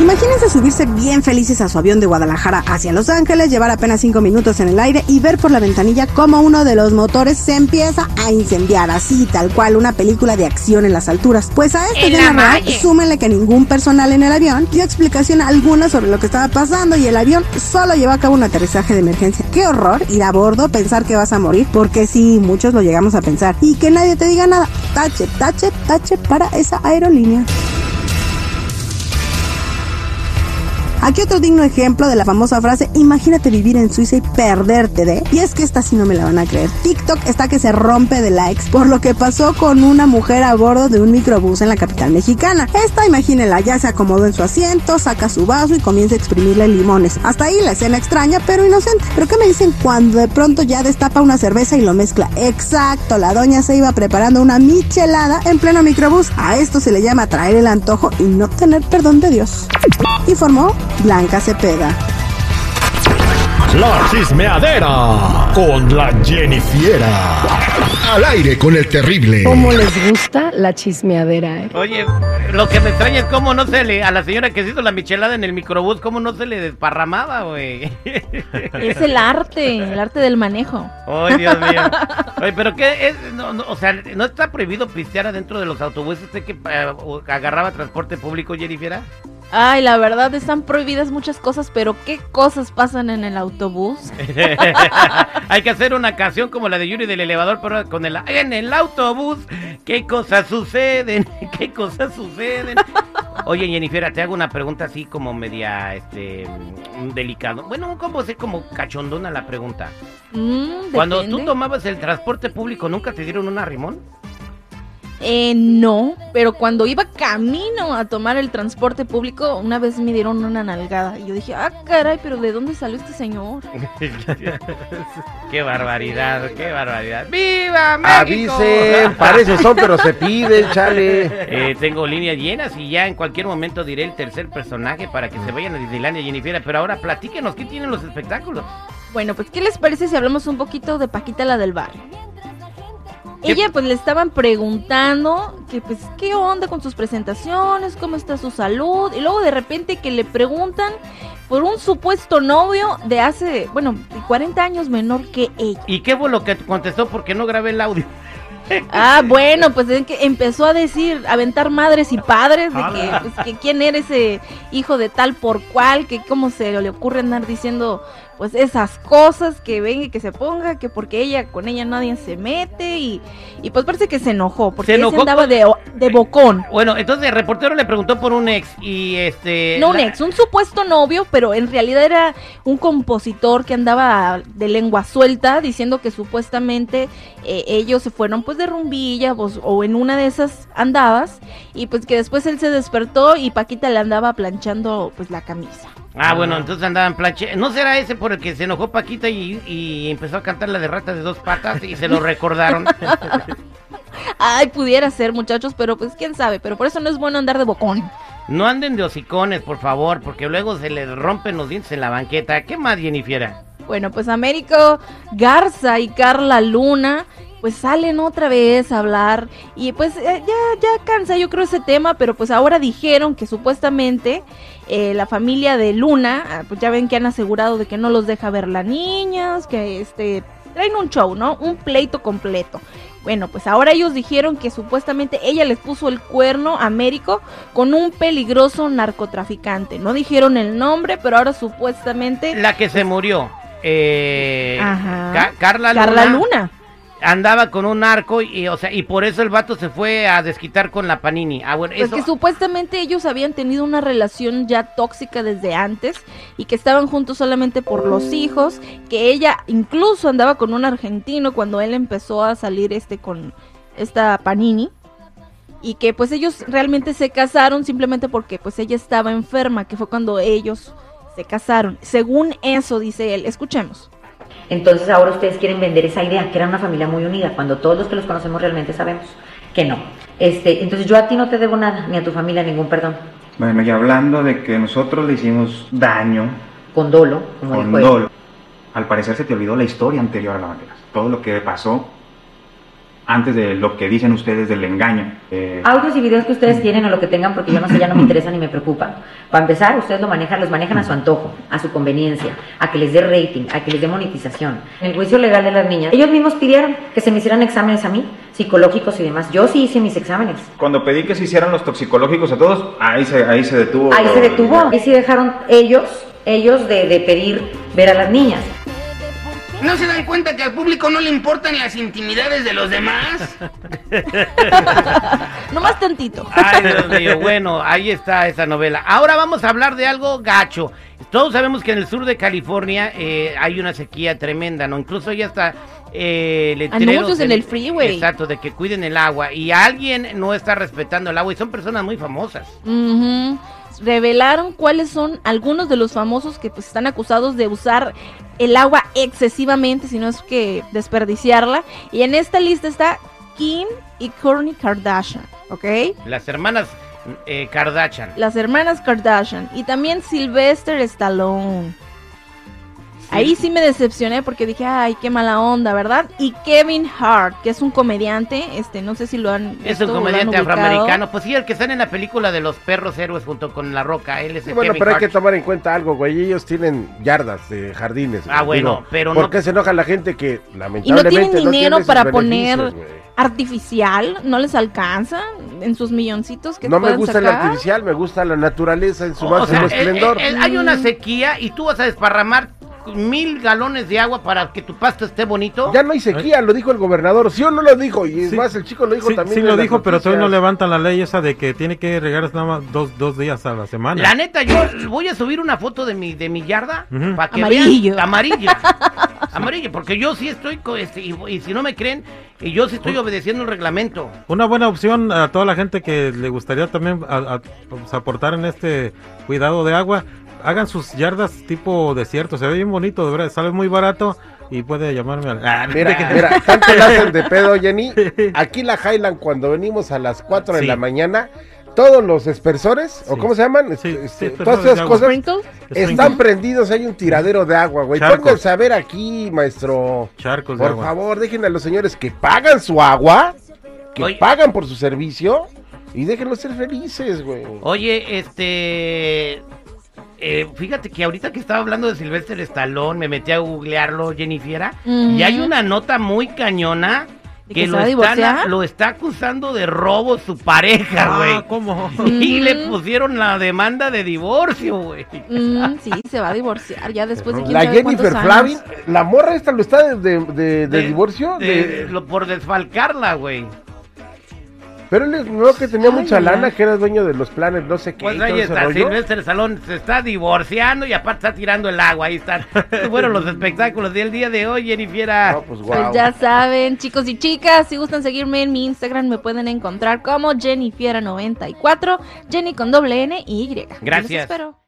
Imagínense subirse bien felices a su avión de Guadalajara hacia Los Ángeles, llevar apenas 5 minutos en el aire y ver por la ventanilla cómo uno de los motores se empieza a incendiar, así tal cual una película de acción en las alturas. Pues a esto ya real, súmenle que ningún personal en el avión dio explicación alguna sobre lo que estaba pasando y el avión solo llevó a cabo un aterrizaje de emergencia. Qué horror ir a bordo, pensar que vas a morir, porque sí, muchos lo llegamos a pensar. Y que nadie te diga nada. Tache, tache, tache para esa aerolínea. Aquí otro digno ejemplo de la famosa frase, imagínate vivir en Suiza y perderte de... Y es que esta sí no me la van a creer. TikTok está que se rompe de likes por lo que pasó con una mujer a bordo de un microbús en la capital mexicana. Esta, imagínenla, ya se acomodó en su asiento, saca su vaso y comienza a exprimirle limones. Hasta ahí la escena extraña, pero inocente. Pero ¿qué me dicen cuando de pronto ya destapa una cerveza y lo mezcla? Exacto, la doña se iba preparando una michelada en pleno microbús. A esto se le llama traer el antojo y no tener perdón de Dios. Informó Blanca Cepeda. La chismeadera con la Jennifiera. Al aire con el terrible. ¿Cómo les gusta la chismeadera, eh? Oye, lo que me extraña es cómo no se le. A la señora que se hizo la michelada en el microbús, cómo no se le desparramaba, güey. Es el arte, el arte del manejo. Ay, Dios mío. Oye, pero ¿qué es? No, no, o sea, ¿no está prohibido pistear adentro de los autobuses? ¿Usted que eh, agarraba transporte público, Jennifiera? Ay, la verdad están prohibidas muchas cosas, pero ¿qué cosas pasan en el autobús? Hay que hacer una canción como la de Yuri del elevador, pero con el en el autobús. ¿Qué cosas suceden? ¿Qué cosas suceden? Oye, Jennifer, te hago una pregunta así como media, este, delicado. Bueno, como sé como cachondona la pregunta. Mm, Cuando tú tomabas el transporte público, ¿nunca te dieron una rimón? Eh, no, pero cuando iba camino a tomar el transporte público, una vez me dieron una nalgada. Y yo dije, ah, caray, pero ¿de dónde salió este señor? qué barbaridad, qué barbaridad. ¡Viva México! Avisen, parece son, pero se piden, chale. Eh, tengo líneas llenas y ya en cualquier momento diré el tercer personaje para que se vayan a Disneylandia, Jennifer. Pero ahora platíquenos, ¿qué tienen los espectáculos? Bueno, pues, ¿qué les parece si hablamos un poquito de Paquita la del barrio? ¿Qué? Ella pues le estaban preguntando que pues qué onda con sus presentaciones, cómo está su salud y luego de repente que le preguntan por un supuesto novio de hace, bueno, de 40 años menor que ella. ¿Y qué fue lo que contestó? Porque no grabé el audio. Ah, bueno, pues es que empezó a decir, aventar madres y padres de que, pues, que quién era ese hijo de tal por cual, que cómo se le ocurre andar diciendo pues esas cosas, que venga y que se ponga, que porque ella, con ella nadie se mete y, y pues parece que se enojó, porque Se ella andaba con- de, de bocón. Bueno, entonces el reportero le preguntó por un ex y este... No un la- ex, un supuesto novio, pero en realidad era un compositor que andaba de lengua suelta diciendo que supuestamente eh, ellos se fueron pues de rumbilla pues, o en una de esas andabas y pues que después él se despertó y Paquita le andaba planchando pues la camisa. Ah, bueno, entonces andaban planche. ¿No será ese por el que se enojó Paquita y, y empezó a cantar la de ratas de dos patas y se lo recordaron? Ay, pudiera ser muchachos, pero pues quién sabe, pero por eso no es bueno andar de bocón. no anden de hocicones, por favor, porque luego se les rompen los dientes en la banqueta. ¿Qué más, Jennifer? Bueno, pues Américo Garza y Carla Luna pues salen otra vez a hablar y pues eh, ya ya cansa yo creo ese tema, pero pues ahora dijeron que supuestamente eh, la familia de Luna, ah, pues ya ven que han asegurado de que no los deja ver las niñas, que este traen un show, ¿no? Un pleito completo. Bueno, pues ahora ellos dijeron que supuestamente ella les puso el cuerno a Américo con un peligroso narcotraficante. No dijeron el nombre, pero ahora supuestamente La que se murió. Eh, Ajá. Ca- Carla Luna. Carla Luna. Andaba con un arco y, o sea, y por eso el vato se fue a desquitar con la Panini. Ah, bueno, Pues eso... que supuestamente ellos habían tenido una relación ya tóxica desde antes y que estaban juntos solamente por los hijos, que ella incluso andaba con un argentino cuando él empezó a salir este con esta Panini y que pues ellos realmente se casaron simplemente porque pues ella estaba enferma, que fue cuando ellos se casaron. Según eso dice él, escuchemos. Entonces ahora ustedes quieren vender esa idea, que era una familia muy unida, cuando todos los que los conocemos realmente sabemos que no. Este, entonces yo a ti no te debo nada, ni a tu familia ningún perdón. Bueno, y hablando de que nosotros le hicimos daño Con dolo, como con dijo él. dolo, al parecer se te olvidó la historia anterior a la bandera. Todo lo que pasó antes de lo que dicen ustedes del engaño. Eh, Audios y videos que ustedes tienen o lo que tengan, porque yo no sé, ya no me interesa ni me preocupa. Para empezar, ustedes lo manejan, los manejan a su antojo, a su conveniencia, a que les dé rating, a que les dé monetización. En el juicio legal de las niñas, ellos mismos pidieron que se me hicieran exámenes a mí, psicológicos y demás. Yo sí hice mis exámenes. Cuando pedí que se hicieran los toxicológicos a todos, ahí se, ahí se detuvo. Ahí se detuvo, ahí sí dejaron ellos, ellos de, de pedir ver a las niñas. ¿No se dan cuenta que al público no le importan las intimidades de los demás? Nomás tantito. Ay, Dios mío, bueno, ahí está esa novela. Ahora vamos a hablar de algo gacho. Todos sabemos que en el sur de California eh, hay una sequía tremenda, ¿no? Incluso ya está eh, letreros Anuncios en el freeway. Exacto, de que cuiden el agua. Y alguien no está respetando el agua y son personas muy famosas. Ujú. Revelaron cuáles son algunos de los famosos que pues están acusados de usar el agua excesivamente, si no es que desperdiciarla. Y en esta lista está Kim y Kourtney Kardashian, ¿ok? Las hermanas eh, Kardashian. Las hermanas Kardashian y también Sylvester Stallone. Ahí sí me decepcioné porque dije, ay, qué mala onda, ¿verdad? Y Kevin Hart, que es un comediante, este, no sé si lo han Es visto un lo han comediante afroamericano. Pues sí, el que está en la película de los perros héroes junto con La Roca. Él es Sí, el bueno, Kevin pero hay que tomar en cuenta algo, güey. Ellos tienen yardas de jardines. Ah, güey. bueno, Digo, pero ¿Por no- qué se enoja la gente que Y no lamentablemente tienen dinero tiene para beneficios, poner güey? artificial, no les alcanza en sus milloncitos que No me pueden gusta el sacar. artificial, me gusta la naturaleza en su O máximo sea, esplendor. eh, eh, hay una sequía y tú vas a desparramar mil galones de agua para que tu pasto esté bonito. Ya no hay sequía, lo dijo el gobernador. Sí o no lo dijo, y es Sí. más, el chico lo dijo Sí, también. sí lo dijo, pero todavía no levantan la ley esa de que tiene que regar nada más dos, dos días a la semana. La neta, yo voy a subir una foto de mi de mi yarda Ujú. para que Amarillo. vean amarilla. Amarillo, porque yo sí estoy co- este, y, y si no me creen, y yo sí estoy obedeciendo el reglamento. Una buena opción a toda la gente que le gustaría también a- a- pues, aportar en este cuidado de agua, hagan sus yardas tipo desierto, se ve bien bonito, de verdad, sale muy barato y puede llamarme al... Ah, Mira, mira, tanto la hacen de pedo, Jenny. Aquí la Highland, cuando venimos a las 4 de Sí. la mañana, todos los espersores, o Sí. cómo se llaman, Sí, Este, sí, todas esas cosas están prendidos. Hay un tiradero de agua, güey. Pónganse a ver aquí, maestro. Charcos de Por agua. favor, dejen a los señores que pagan su agua, que Oye. pagan por su servicio, y déjenlos ser felices, güey. Oye, este. Eh, fíjate que ahorita que estaba hablando de Sylvester Stallone, me metí a googlearlo, Jennifiera, Ujú. y hay una nota muy cañona ¿De que lo, divorciar? lo está acusando de robo su pareja, güey. Ah, ¿cómo? y le pusieron la demanda de divorcio, güey. Mm, sí, se va a divorciar ya después de La Jennifer. Flavin, la morra esta lo está de, de- de- de De- divorcio, de- de- lo- por desfalcarla, güey. Pero él no que tenía Ay, mucha lana, que era dueño de los planes, no sé qué. Pues ahí está. Silvestre Stallone se está divorciando y aparte está tirando el agua, ahí están. Fueron los espectáculos del día de hoy, Jennifiera. No, pues Pues ya saben, chicos y chicas, si gustan seguirme en mi Instagram, me pueden encontrar como Jennifiera94, Jenny con doble N y Y. Los Gracias. espero.